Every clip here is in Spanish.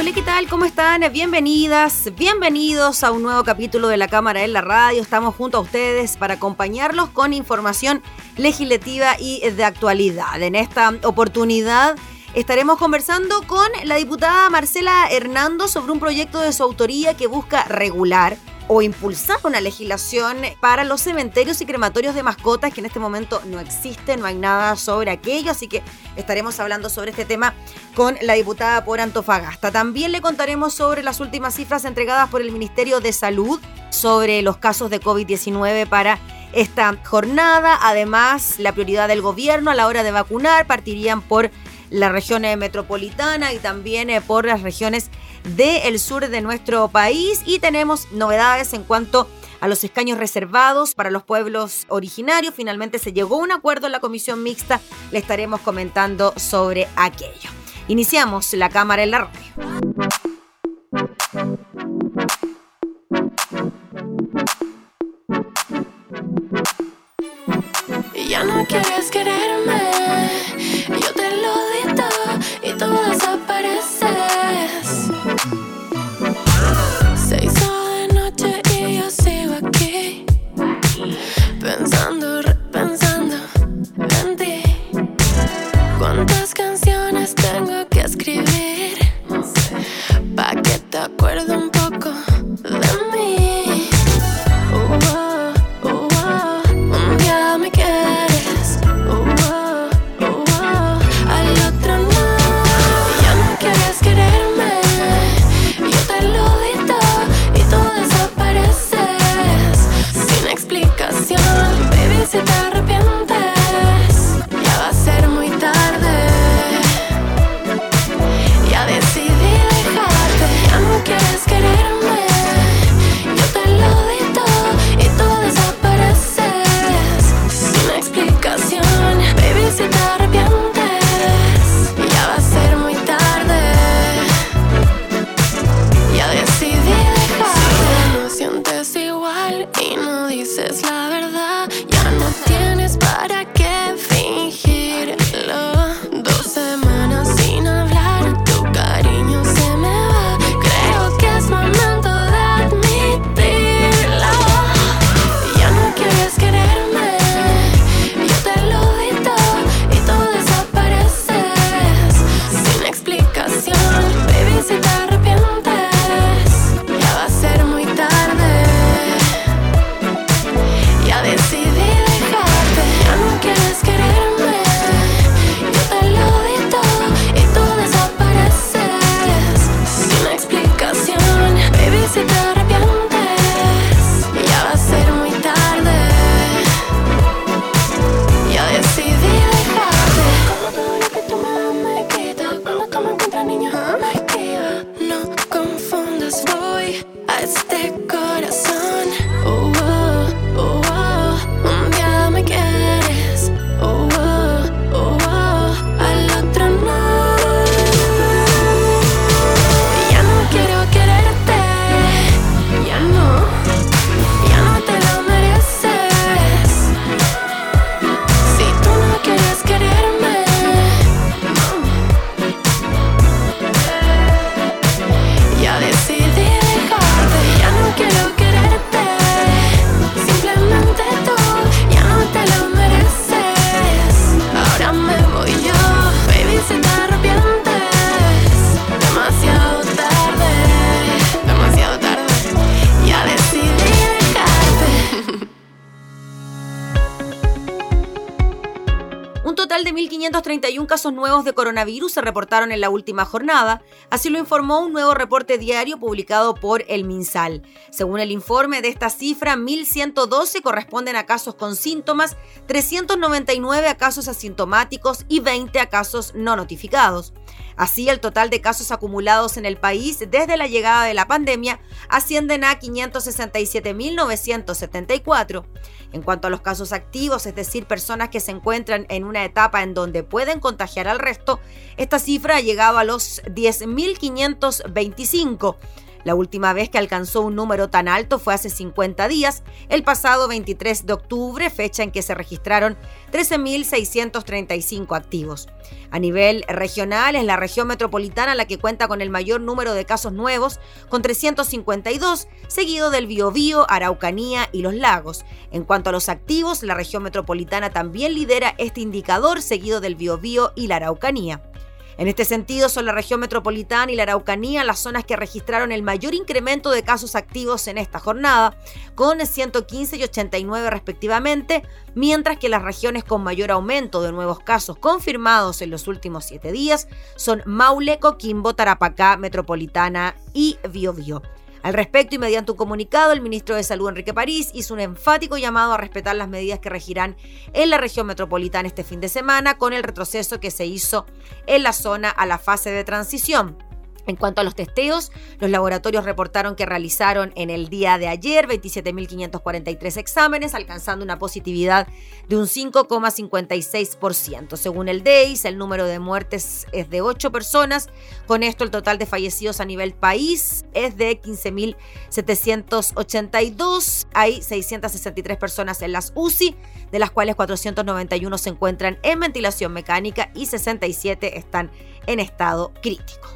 Hola, ¿qué tal? ¿Cómo están? Bienvenidas, bienvenidos a un nuevo capítulo de la Cámara en la Radio. Estamos junto a ustedes para acompañarlos con información legislativa y de actualidad. En esta oportunidad estaremos conversando con la diputada Marcela Hernando sobre un proyecto de su autoría que busca regular o impulsar una legislación para los cementerios y crematorios de mascotas, que en este momento no existe, no hay nada sobre aquello, así que estaremos hablando sobre este tema con la diputada por Antofagasta. También le contaremos sobre las últimas cifras entregadas por el Ministerio de Salud sobre los casos de COVID-19 para esta jornada. Además, la prioridad del gobierno a la hora de vacunar partirían por la región metropolitana y también eh, por las regiones del sur de nuestro país y tenemos novedades en cuanto a los escaños reservados para los pueblos originarios. Finalmente se llegó a un acuerdo en la comisión mixta, le estaremos comentando sobre aquello. Iniciamos la cámara en la radio. Ya no quieres quererme, coronavirus se reportaron en la última jornada, así lo informó un nuevo reporte diario publicado por el MinSal. Según el informe de esta cifra, 1.112 corresponden a casos con síntomas, 399 a casos asintomáticos y 20 a casos no notificados. Así, el total de casos acumulados en el país desde la llegada de la pandemia ascienden a 567.974. En cuanto a los casos activos, es decir, personas que se encuentran en una etapa en donde pueden contagiar al resto, esta cifra ha llegado a los 10.525. La última vez que alcanzó un número tan alto fue hace 50 días, el pasado 23 de octubre, fecha en que se registraron 13.635 activos. A nivel regional, es la región metropolitana la que cuenta con el mayor número de casos nuevos, con 352, seguido del Biobío, Araucanía y los Lagos. En cuanto a los activos, la región metropolitana también lidera este indicador, seguido del Biobío y la Araucanía. En este sentido, son la región metropolitana y la Araucanía las zonas que registraron el mayor incremento de casos activos en esta jornada, con 115 y 89 respectivamente, mientras que las regiones con mayor aumento de nuevos casos confirmados en los últimos siete días son Maule, Coquimbo, Tarapacá, Metropolitana y Biobío. Al respecto y mediante un comunicado, el ministro de Salud Enrique París hizo un enfático llamado a respetar las medidas que regirán en la región metropolitana este fin de semana con el retroceso que se hizo en la zona a la fase de transición. En cuanto a los testeos, los laboratorios reportaron que realizaron en el día de ayer 27.543 exámenes, alcanzando una positividad de un 5,56%. Según el DEIS, el número de muertes es de 8 personas. Con esto, el total de fallecidos a nivel país es de 15.782. Hay 663 personas en las UCI, de las cuales 491 se encuentran en ventilación mecánica y 67 están en estado crítico.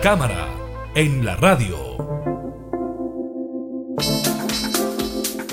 Cámara en la radio.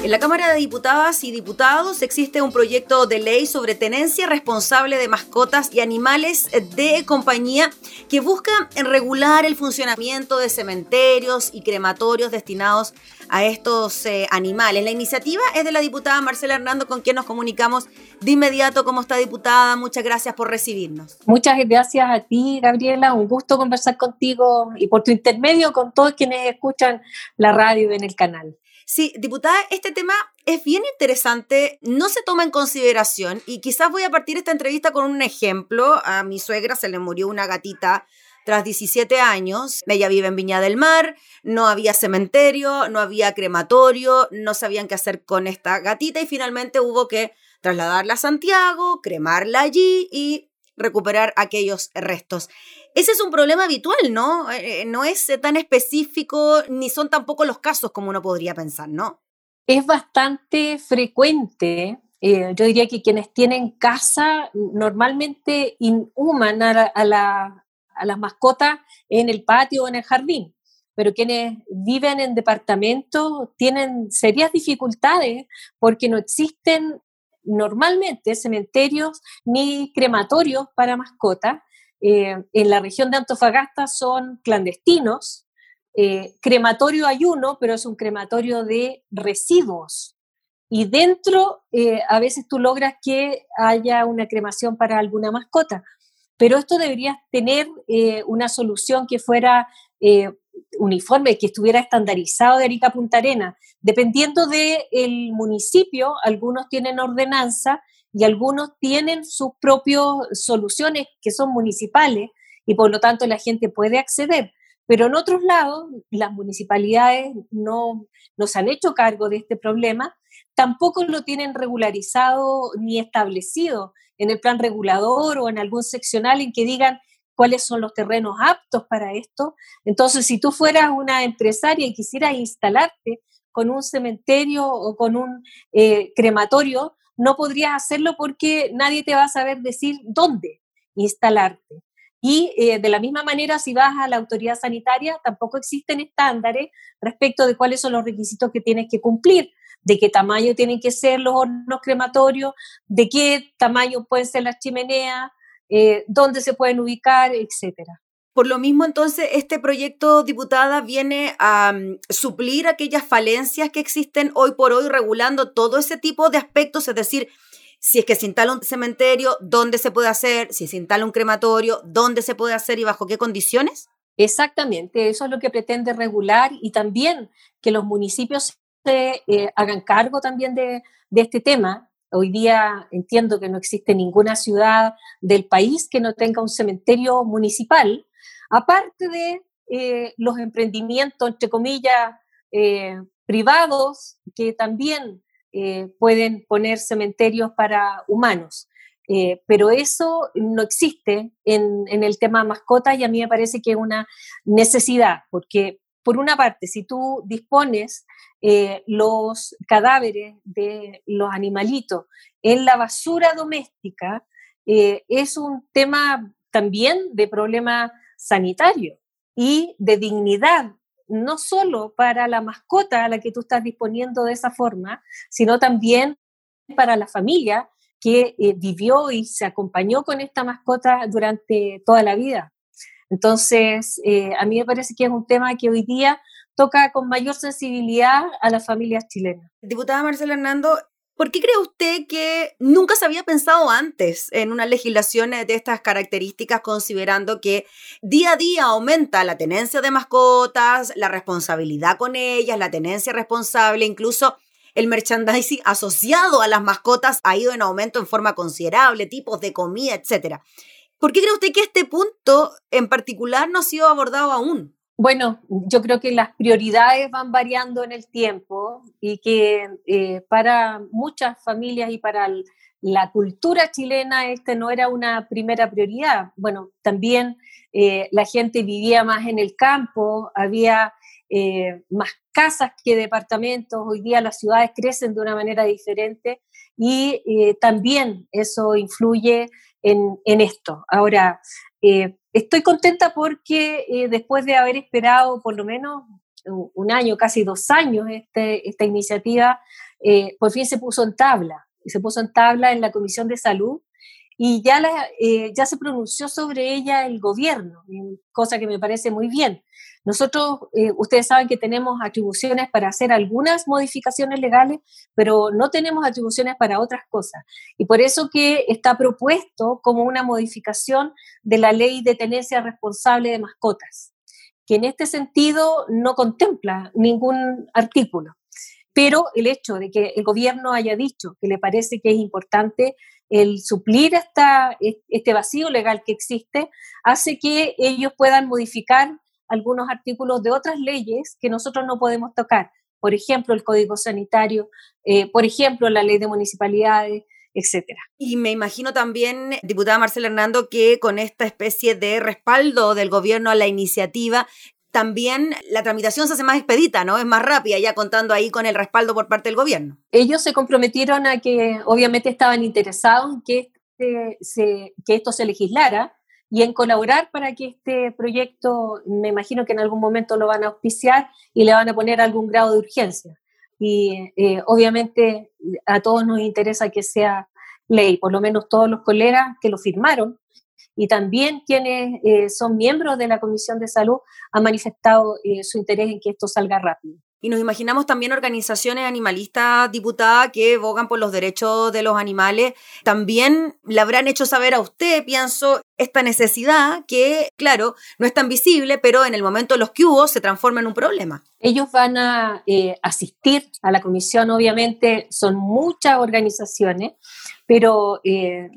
En la Cámara de Diputadas y Diputados existe un proyecto de ley sobre tenencia responsable de mascotas y animales de compañía que busca regular el funcionamiento de cementerios y crematorios destinados a estos eh, animales. La iniciativa es de la diputada Marcela Hernando, con quien nos comunicamos de inmediato. ¿Cómo está, diputada? Muchas gracias por recibirnos. Muchas gracias a ti, Gabriela. Un gusto conversar contigo y por tu intermedio con todos quienes escuchan la radio en el canal. Sí, diputada, este tema es bien interesante, no se toma en consideración y quizás voy a partir esta entrevista con un ejemplo. A mi suegra se le murió una gatita tras 17 años. Ella vive en Viña del Mar, no había cementerio, no había crematorio, no sabían qué hacer con esta gatita y finalmente hubo que trasladarla a Santiago, cremarla allí y recuperar aquellos restos. Ese es un problema habitual, ¿no? Eh, eh, no es tan específico ni son tampoco los casos como uno podría pensar, ¿no? Es bastante frecuente. Eh, yo diría que quienes tienen casa normalmente inhuman a, la, a las mascotas en el patio o en el jardín, pero quienes viven en departamentos tienen serias dificultades porque no existen normalmente cementerios ni crematorios para mascotas eh, en la región de Antofagasta son clandestinos. Eh, crematorio hay uno, pero es un crematorio de residuos. Y dentro eh, a veces tú logras que haya una cremación para alguna mascota. Pero esto debería tener una solución que fuera uniforme, que estuviera estandarizado de Arica Punta Arena. Dependiendo del municipio, algunos tienen ordenanza y algunos tienen sus propias soluciones que son municipales y por lo tanto la gente puede acceder. Pero en otros lados, las municipalidades no, no se han hecho cargo de este problema, tampoco lo tienen regularizado ni establecido en el plan regulador o en algún seccional en que digan cuáles son los terrenos aptos para esto. Entonces, si tú fueras una empresaria y quisieras instalarte con un cementerio o con un eh, crematorio, no podrías hacerlo porque nadie te va a saber decir dónde instalarte. Y eh, de la misma manera, si vas a la autoridad sanitaria, tampoco existen estándares respecto de cuáles son los requisitos que tienes que cumplir, de qué tamaño tienen que ser los hornos crematorios, de qué tamaño pueden ser las chimeneas, eh, dónde se pueden ubicar, etcétera. Por lo mismo, entonces, este proyecto, diputada, viene a mm, suplir aquellas falencias que existen hoy por hoy, regulando todo ese tipo de aspectos, es decir, si es que se instala un cementerio, dónde se puede hacer, si se instala un crematorio, dónde se puede hacer y bajo qué condiciones. Exactamente, eso es lo que pretende regular y también que los municipios se eh, hagan cargo también de, de este tema. Hoy día entiendo que no existe ninguna ciudad del país que no tenga un cementerio municipal aparte de eh, los emprendimientos, entre comillas, eh, privados, que también eh, pueden poner cementerios para humanos. pero eso no existe en, el tema mascotas y a mí me parece que es una necesidad, porque por una parte, si tú dispones los cadáveres de los animalitos en la basura doméstica, es un tema también de problema sanitario y de dignidad, no solo para la mascota a la que tú estás disponiendo de esa forma, sino también para la familia que eh, vivió y se acompañó con esta mascota durante toda la vida. Entonces, eh, a mí me parece que es un tema que hoy día toca con mayor sensibilidad a las familias chilenas. Diputada Marcela Hernando, ¿Por qué cree usted que nunca se había pensado antes en una legislación de estas características, considerando que día a día aumenta la tenencia de mascotas, la responsabilidad con ellas, la tenencia responsable, incluso el merchandising asociado a las mascotas ha ido en aumento en forma considerable, tipos de comida, etc. ¿Por qué cree usted que este punto en particular no ha sido abordado aún? Bueno, yo creo que las prioridades van variando en el tiempo y que eh, para muchas familias y para la cultura chilena este no era una primera prioridad. Bueno, también eh, la gente vivía más en el campo, había eh, más casas que departamentos, hoy día las ciudades crecen de una manera diferente y también eso influye en, en esto. Ahora, estoy contenta porque eh, después de haber esperado por lo menos un año, casi dos años, este, esta iniciativa, eh, por fin se puso en tabla. Se puso en tabla en la Comisión de Salud y ya, eh, ya se pronunció sobre ella el gobierno, cosa que me parece muy bien. Nosotros, eh, ustedes saben que tenemos atribuciones para hacer algunas modificaciones legales, pero no tenemos atribuciones para otras cosas. Y por eso que está propuesto como una modificación de la ley de tenencia responsable de mascotas, que en este sentido no contempla ningún artículo. Pero el hecho de que el gobierno haya dicho que le parece que es importante el suplir esta, este vacío legal que existe hace que ellos puedan modificar algunos artículos de otras leyes que nosotros no podemos tocar. Por ejemplo, el Código Sanitario, eh, por ejemplo, la ley de municipalidades, etcétera. Y me imagino también, diputada Marcela Hernando, que con esta especie de respaldo del gobierno a la iniciativa, también la tramitación se hace más expedita, ¿no? Es más rápida, ya contando ahí con el respaldo por parte del gobierno. Ellos se comprometieron a que obviamente estaban interesados en que, este se, que esto se legislara y en colaborar para que este proyecto, me imagino que en algún momento lo van a auspiciar y le van a poner algún grado de urgencia. Y eh, obviamente a todos nos interesa que sea ley, por lo menos todos los colegas que lo firmaron y también quienes eh, son miembros de la Comisión de Salud han manifestado eh, su interés en que esto salga rápido. Y nos imaginamos también organizaciones animalistas diputadas que bogan por los derechos de los animales. También le habrán hecho saber a usted, pienso, esta necesidad que, claro, no es tan visible, pero en el momento de los que hubo se transforma en un problema. Ellos van a eh, asistir a la comisión, obviamente son muchas organizaciones, pero eh,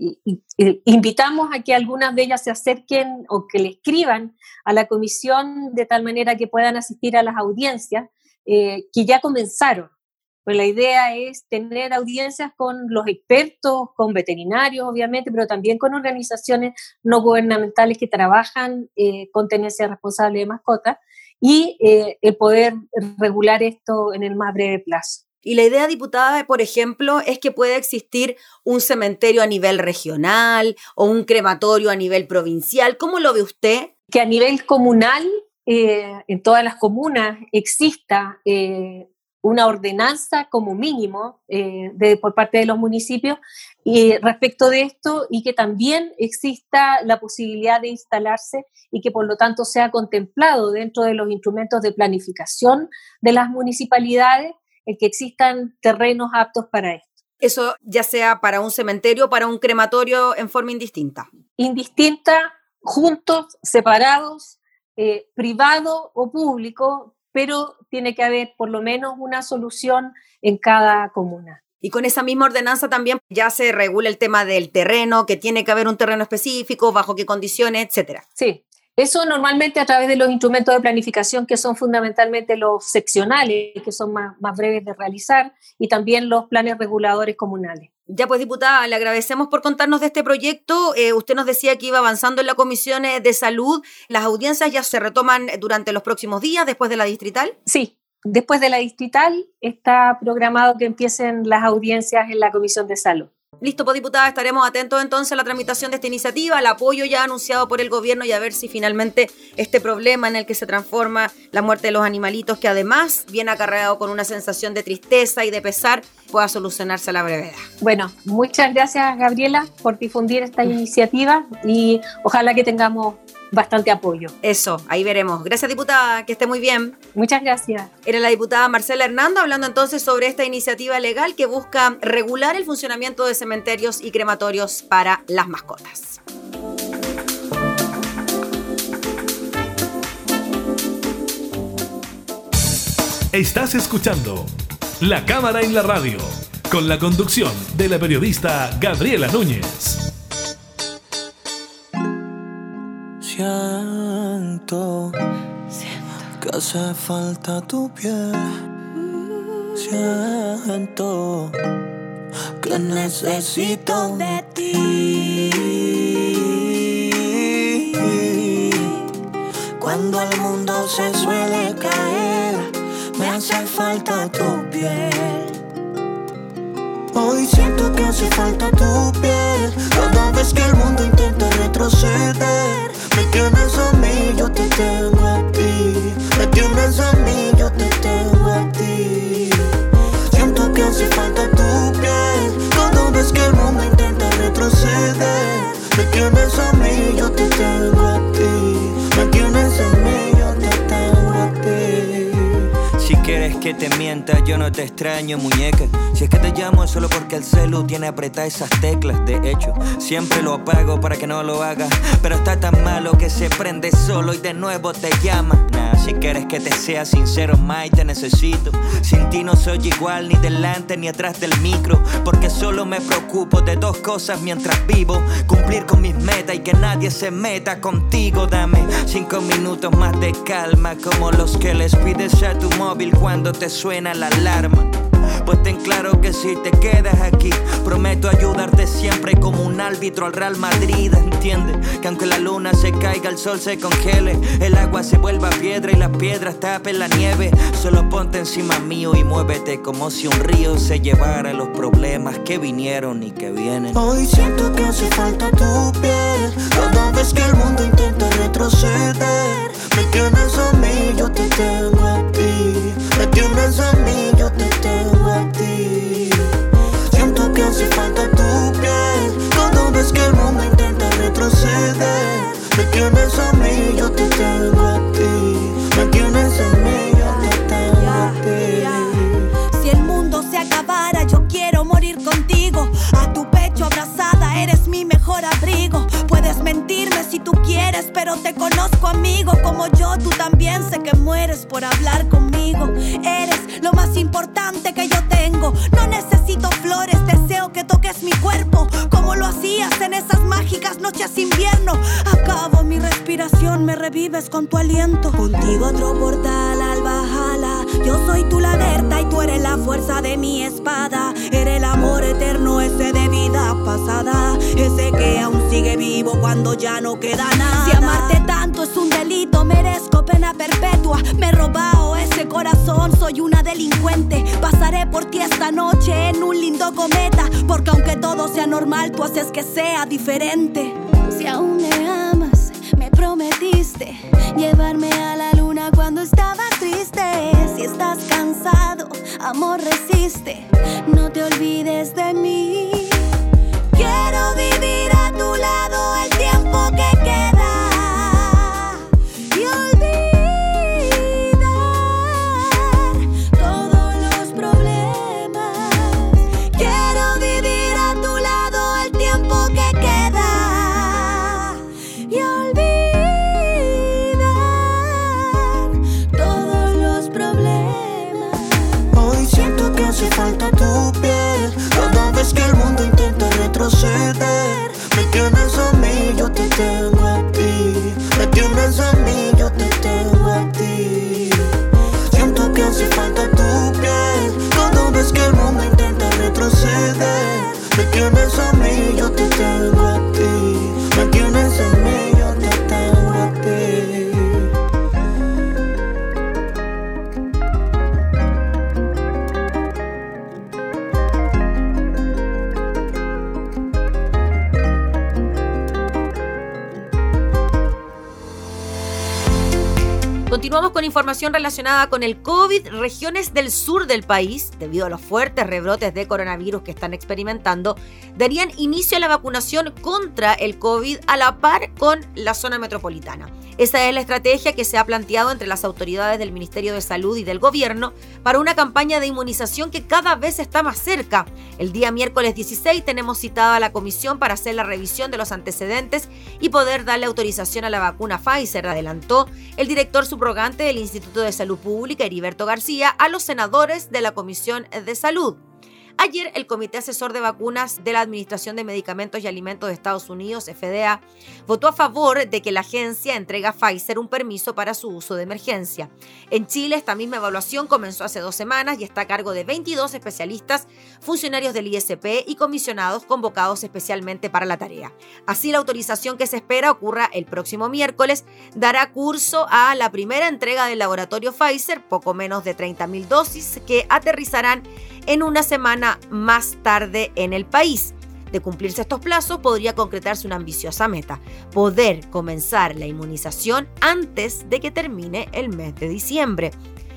invitamos a que algunas de ellas se acerquen o que le escriban a la comisión de tal manera que puedan asistir a las audiencias eh, que ya comenzaron. Pues la idea es tener audiencias con los expertos, con veterinarios, obviamente, pero también con organizaciones no gubernamentales que trabajan eh, con tenencia responsable de mascotas y eh, el poder regular esto en el más breve plazo. Y la idea, diputada, por ejemplo, es que pueda existir un cementerio a nivel regional o un crematorio a nivel provincial. ¿Cómo lo ve usted? Que a nivel comunal eh, en todas las comunas exista eh, una ordenanza como mínimo eh, de, por parte de los municipios respecto de esto y que también exista la posibilidad de instalarse y que por lo tanto sea contemplado dentro de los instrumentos de planificación de las municipalidades el que existan terrenos aptos para esto. Eso ya sea para un cementerio o para un crematorio en forma indistinta. Indistinta, juntos, separados, eh, privado o público, pero tiene que haber por lo menos una solución en cada comuna. Y con esa misma ordenanza también ya se regula el tema del terreno, que tiene que haber un terreno específico, bajo qué condiciones, etcétera. Sí, eso normalmente a través de los instrumentos de planificación que son fundamentalmente los seccionales, que son más, más breves de realizar, y también los planes reguladores comunales. Ya pues, diputada, le agradecemos por contarnos de este proyecto. Eh, usted nos decía que iba avanzando en la Comisión de Salud. ¿Las audiencias ya se retoman durante los próximos días, después de la distrital? Sí, después de la distrital está programado que empiecen las audiencias en la Comisión de Salud. Listo, pues diputada, estaremos atentos entonces a la tramitación de esta iniciativa, al apoyo ya anunciado por el gobierno y a ver si finalmente este problema en el que se transforma la muerte de los animalitos, que además viene acarreado con una sensación de tristeza y de pesar, pueda solucionarse a la brevedad. Bueno, muchas gracias Gabriela por difundir esta iniciativa y ojalá que tengamos bastante apoyo. Eso, ahí veremos. Gracias, diputada, que esté muy bien. Muchas gracias. Era la diputada Marcela Hernando hablando entonces sobre esta iniciativa legal que busca regular el funcionamiento de cementerios y crematorios para las mascotas. Estás escuchando La Cámara en la Radio, con la conducción de la periodista Gabriela Núñez. Siento, que hace falta tu piel. Siento que necesito de ti. Cuando el mundo se suele caer, me hace falta tu piel. Hoy siento que hace falta tu piel. Cada vez que el mundo intenta retroceder, tienes que te mienta, yo no te extraño, muñeca. Si es que te llamo es solo porque el celu tiene apretadas esas teclas. De hecho, siempre lo apago para que no lo hagas. Pero está tan malo que se prende solo y de nuevo te llama. Si quieres que te sea sincero, Mai, te necesito. Sin ti no soy igual ni delante ni atrás del micro. Porque solo me preocupo de dos cosas mientras vivo: cumplir con mis metas y que nadie se meta contigo. Dame cinco minutos más de calma, como los que les pides a tu móvil cuando te suena la alarma. Pues ten claro que si te quedas aquí, prometo ayudarte siempre como un árbitro al Real Madrid. Entiende que aunque la luna se caiga, el sol se congele, el agua se vuelva piedra y las piedras tapen la nieve. Solo ponte encima mío y muévete como si un río se llevara los problemas que vinieron y que vienen. Hoy siento que hace falta tu piel. Cada vez que el mundo intenta retroceder, por hablar conmigo. Eres lo más importante que yo tengo. No necesito flores, deseo que toques mi cuerpo. Como lo hacías en esas mágicas noches invierno. Acabo mi respiración, me revives con tu aliento. Contigo otro portal al Valhalla. Yo soy tu alerta y tú eres la fuerza de mi espada. Eres el amor eterno, ese de vida pasada. Ese que aún sigue vivo cuando ya no queda nada. Si amarte tanto es un perpetua. Me he robado ese corazón, soy una delincuente. Pasaré por ti esta noche en un lindo cometa. Porque aunque todo sea normal, tú haces que sea diferente. Si aún me amas, me prometiste llevarme a la luna cuando estaba triste. Si estás cansado, amor resiste. No te olvides de mí. Quiero vivir a tu lado el tiempo que con información relacionada con el COVID. Regiones del sur del país, debido a los fuertes rebrotes de coronavirus que están experimentando, darían inicio a la vacunación contra el COVID a la par con la zona metropolitana. Esa es la estrategia que se ha planteado entre las autoridades del Ministerio de Salud y del Gobierno para una campaña de inmunización que cada vez está más cerca. El día miércoles 16 tenemos citada a la comisión para hacer la revisión de los antecedentes y poder darle autorización a la vacuna Pfizer, adelantó el director subrogante del Instituto de Salud Pública, Heriberto García, a los senadores de la Comisión de Salud. Ayer el Comité Asesor de Vacunas de la Administración de Medicamentos y Alimentos de Estados Unidos, FDA, votó a favor de que la agencia entregue a Pfizer un permiso para su uso de emergencia. En Chile, esta misma evaluación comenzó hace dos semanas y está a cargo de 22 especialistas, funcionarios del ISP y comisionados convocados especialmente para la tarea. Así, la autorización que se espera ocurra el próximo miércoles dará curso a la primera entrega del laboratorio Pfizer, poco menos de 30.000 dosis, que aterrizarán en una semana más tarde en el país. De cumplirse estos plazos, podría concretarse una ambiciosa meta, poder comenzar la inmunización antes de que termine el mes de diciembre.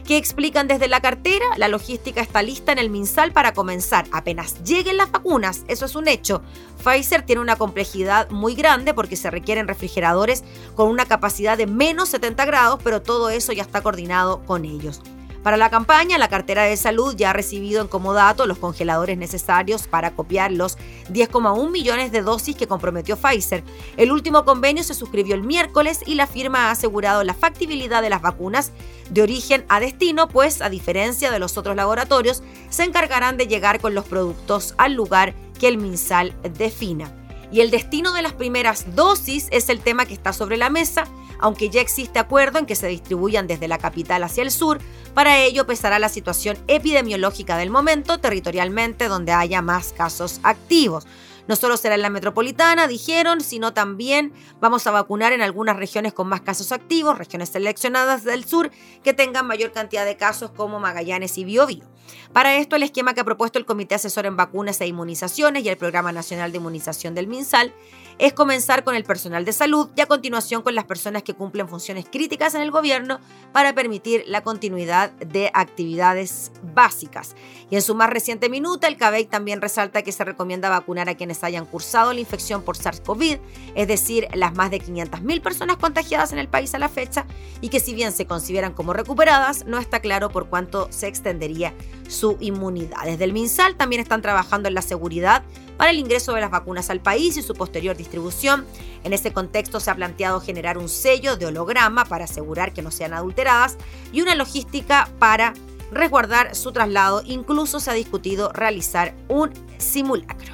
¿Qué explican desde la cartera? La logística está lista en el MinSal para comenzar apenas lleguen las vacunas, eso es un hecho. Pfizer tiene una complejidad muy grande porque se requieren refrigeradores con una capacidad de menos 70 grados, pero todo eso ya está coordinado con ellos. Para la campaña, la cartera de salud ya ha recibido en comodato los congeladores necesarios para copiar los 10,1 millones de dosis que comprometió Pfizer. El último convenio se suscribió el miércoles y la firma ha asegurado la factibilidad de las vacunas de origen a destino, pues a diferencia de los otros laboratorios, se encargarán de llegar con los productos al lugar que el MinSal defina. Y el destino de las primeras dosis es el tema que está sobre la mesa aunque ya existe acuerdo en que se distribuyan desde la capital hacia el sur. Para ello pesará la situación epidemiológica del momento territorialmente donde haya más casos activos. No solo será en la metropolitana, dijeron, sino también vamos a vacunar en algunas regiones con más casos activos, regiones seleccionadas del sur que tengan mayor cantidad de casos como Magallanes y Biobío. Para esto, el esquema que ha propuesto el Comité Asesor en Vacunas e Inmunizaciones y el Programa Nacional de Inmunización del MinSal es comenzar con el personal de salud y a continuación con las personas que cumplen funciones críticas en el gobierno para permitir la continuidad de actividades básicas. Y en su más reciente minuta, el CABEI también resalta que se recomienda vacunar a quienes hayan cursado la infección por SARS-CoV, es decir, las más de 500.000 personas contagiadas en el país a la fecha, y que si bien se consideran como recuperadas, no está claro por cuánto se extendería su inmunidad. Desde el MinSal también están trabajando en la seguridad para el ingreso de las vacunas al país y su posterior distribución. En ese contexto se ha planteado generar un sello de holograma para asegurar que no sean adulteradas y una logística para resguardar su traslado. Incluso se ha discutido realizar un simulacro.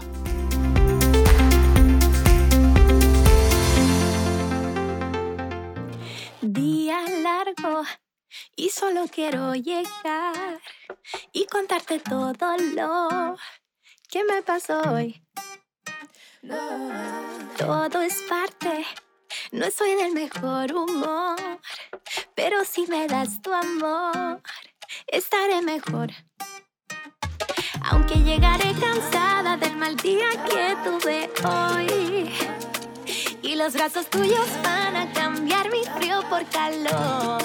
Día largo y solo quiero llegar y contarte todo lo que me pasó hoy. Todo es parte, no soy del mejor humor, pero si me das tu amor, estaré mejor. Aunque llegaré cansada del mal día que tuve hoy. Y los brazos tuyos van a cambiar mi frío por calor.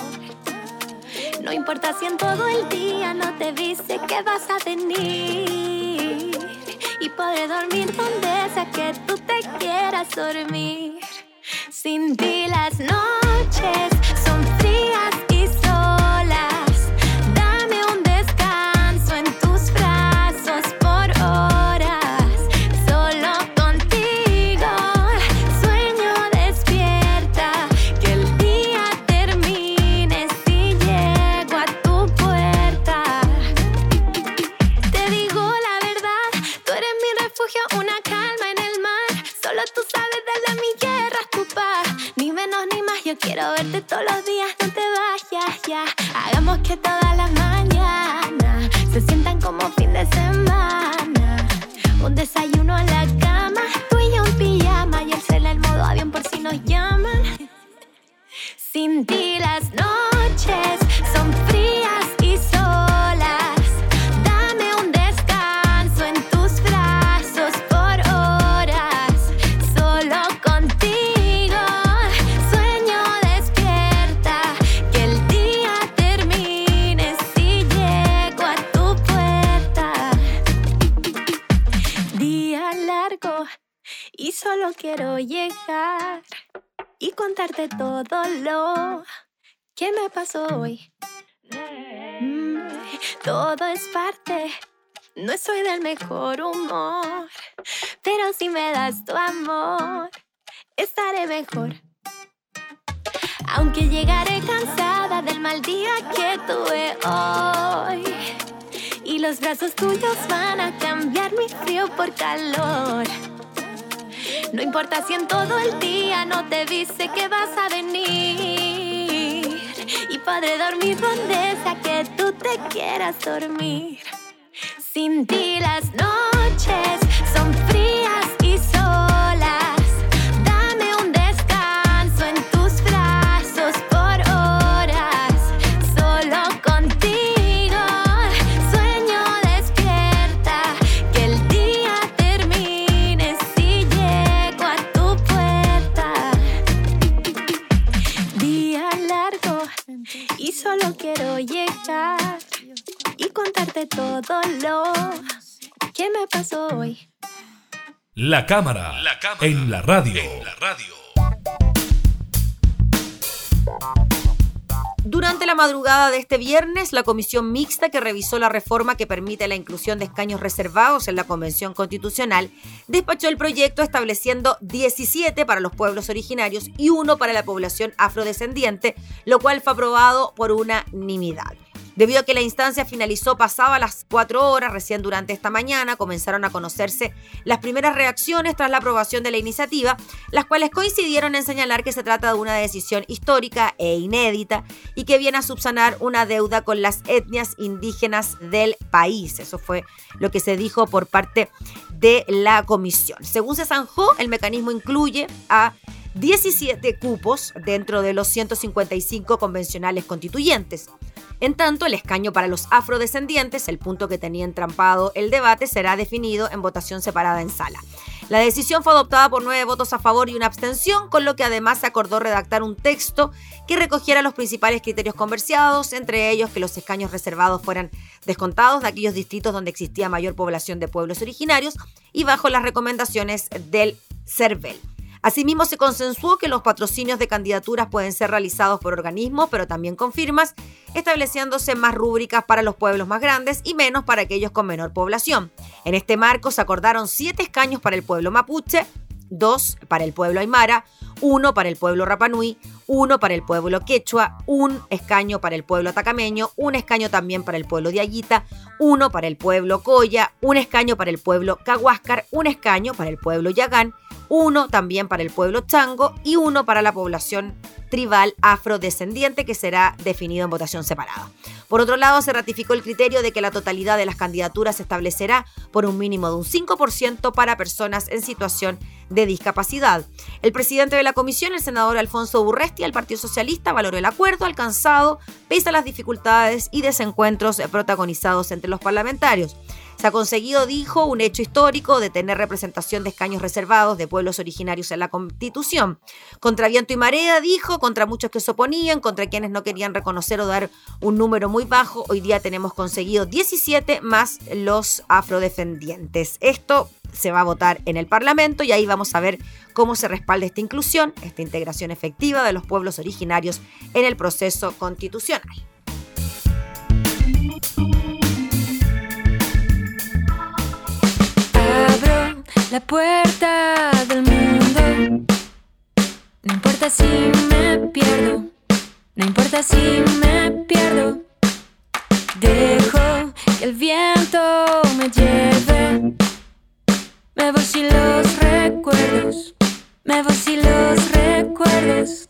No importa si en todo el día no te dice que vas a venir. Y podré dormir donde sea que tú te quieras dormir. Sin ti las noches son frías verte todos los días, no te vayas ya. Hagamos que todas las mañanas se sientan como fin de semana. Un desayuno contarte todo lo que me pasó hoy. Mm, todo es parte, no soy del mejor humor, pero si me das tu amor, estaré mejor. Aunque llegaré cansada del mal día que tuve hoy. Y los brazos tuyos van a cambiar mi frío por calor. No importa si en todo el día no te dice que vas a venir. Y podré dormir donde sea que tú te quieras dormir. Sin ti las noches son todo lo que me pasó hoy. La cámara, la cámara en la radio. En la radio. Durante la madrugada de este viernes, la comisión mixta que revisó la reforma que permite la inclusión de escaños reservados en la Convención Constitucional despachó el proyecto estableciendo 17 para los pueblos originarios y uno para la población afrodescendiente, lo cual fue aprobado por unanimidad. Debido a que la instancia finalizó pasaba las cuatro horas, recién durante esta mañana comenzaron a conocerse las primeras reacciones tras la aprobación de la iniciativa, las cuales coincidieron en señalar que se trata de una decisión histórica e inédita y que viene a subsanar una deuda con las etnias indígenas del país. Eso fue lo que se dijo por parte de la comisión. Según se zanjó, el mecanismo incluye a 17 cupos dentro de los 155 convencionales constituyentes. En tanto, el escaño para los afrodescendientes, el punto que tenía entrampado el debate, será definido en votación separada en sala. La decisión fue adoptada por nueve votos a favor y una abstención, con lo que además se acordó redactar un texto que recogiera los principales criterios conversados, entre ellos que los escaños reservados fueran descontados de aquellos distritos donde existía mayor población de pueblos originarios y bajo las recomendaciones del CERVEL. Asimismo, se consensuó que los patrocinios de candidaturas pueden ser realizados por organismos, pero también con firmas, estableciéndose más rúbricas para los pueblos más grandes y menos para aquellos con menor población. En este marco se acordaron siete escaños para el pueblo mapuche, dos para el pueblo aymara, uno para el pueblo rapanui, uno para el pueblo quechua, un escaño para el pueblo atacameño, un escaño también para el pueblo de Ayita, uno para el pueblo coya, un escaño para el pueblo cahuáscar, un escaño para el pueblo yagán, uno también para el pueblo chango y uno para la población tribal afrodescendiente que será definido en votación separada. Por otro lado, se ratificó el criterio de que la totalidad de las candidaturas se establecerá por un mínimo de un 5% para personas en situación de discapacidad. El presidente de la comisión, el senador Alfonso Al Partido Socialista, valoró el acuerdo alcanzado pese a las dificultades y desencuentros protagonizados entre los parlamentarios. Se ha conseguido, dijo, un hecho histórico de tener representación de escaños reservados de pueblos originarios en la Constitución. Contra viento y marea, dijo, contra muchos que se oponían, contra quienes no querían reconocer o dar un número muy bajo, hoy día tenemos conseguido 17 más los afrodefendientes. Esto se va a votar en el Parlamento y ahí vamos a ver cómo se respalda esta inclusión, esta integración efectiva de los pueblos originarios en el proceso constitucional. La puerta del mundo. No importa si me pierdo, no importa si me pierdo. Dejo que el viento me lleve. Me voy sin los recuerdos, me voy sin los recuerdos.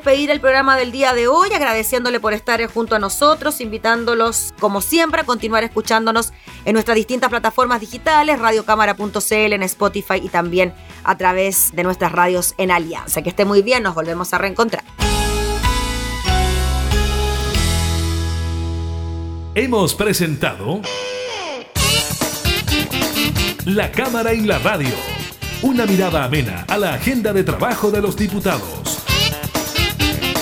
despedir el programa del día de hoy, agradeciéndole por estar junto a nosotros, invitándolos, como siempre, a continuar escuchándonos en nuestras distintas plataformas digitales, radiocámara.cl, en Spotify y también a través de nuestras radios en Alianza. Que esté muy bien, nos volvemos a reencontrar. Hemos presentado La Cámara y la Radio. Una mirada amena a la agenda de trabajo de los diputados.